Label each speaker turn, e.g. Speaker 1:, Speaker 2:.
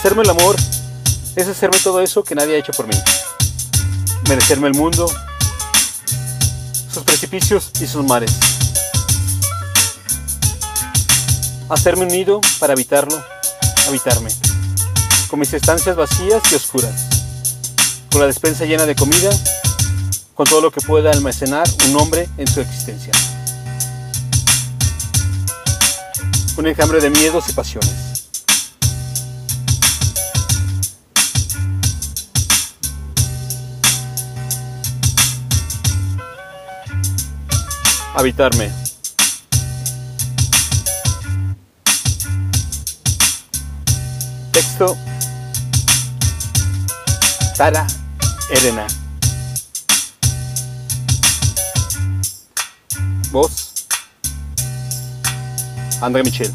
Speaker 1: Hacerme el amor es hacerme todo eso que nadie ha hecho por mí. Merecerme el mundo, sus precipicios y sus mares. Hacerme un nido para habitarlo, habitarme, con mis estancias vacías y oscuras, con la despensa llena de comida, con todo lo que pueda almacenar un hombre en su existencia. Un enjambre de miedos y pasiones. Habitarme. Texto. Tara Elena. Voz. André Michel.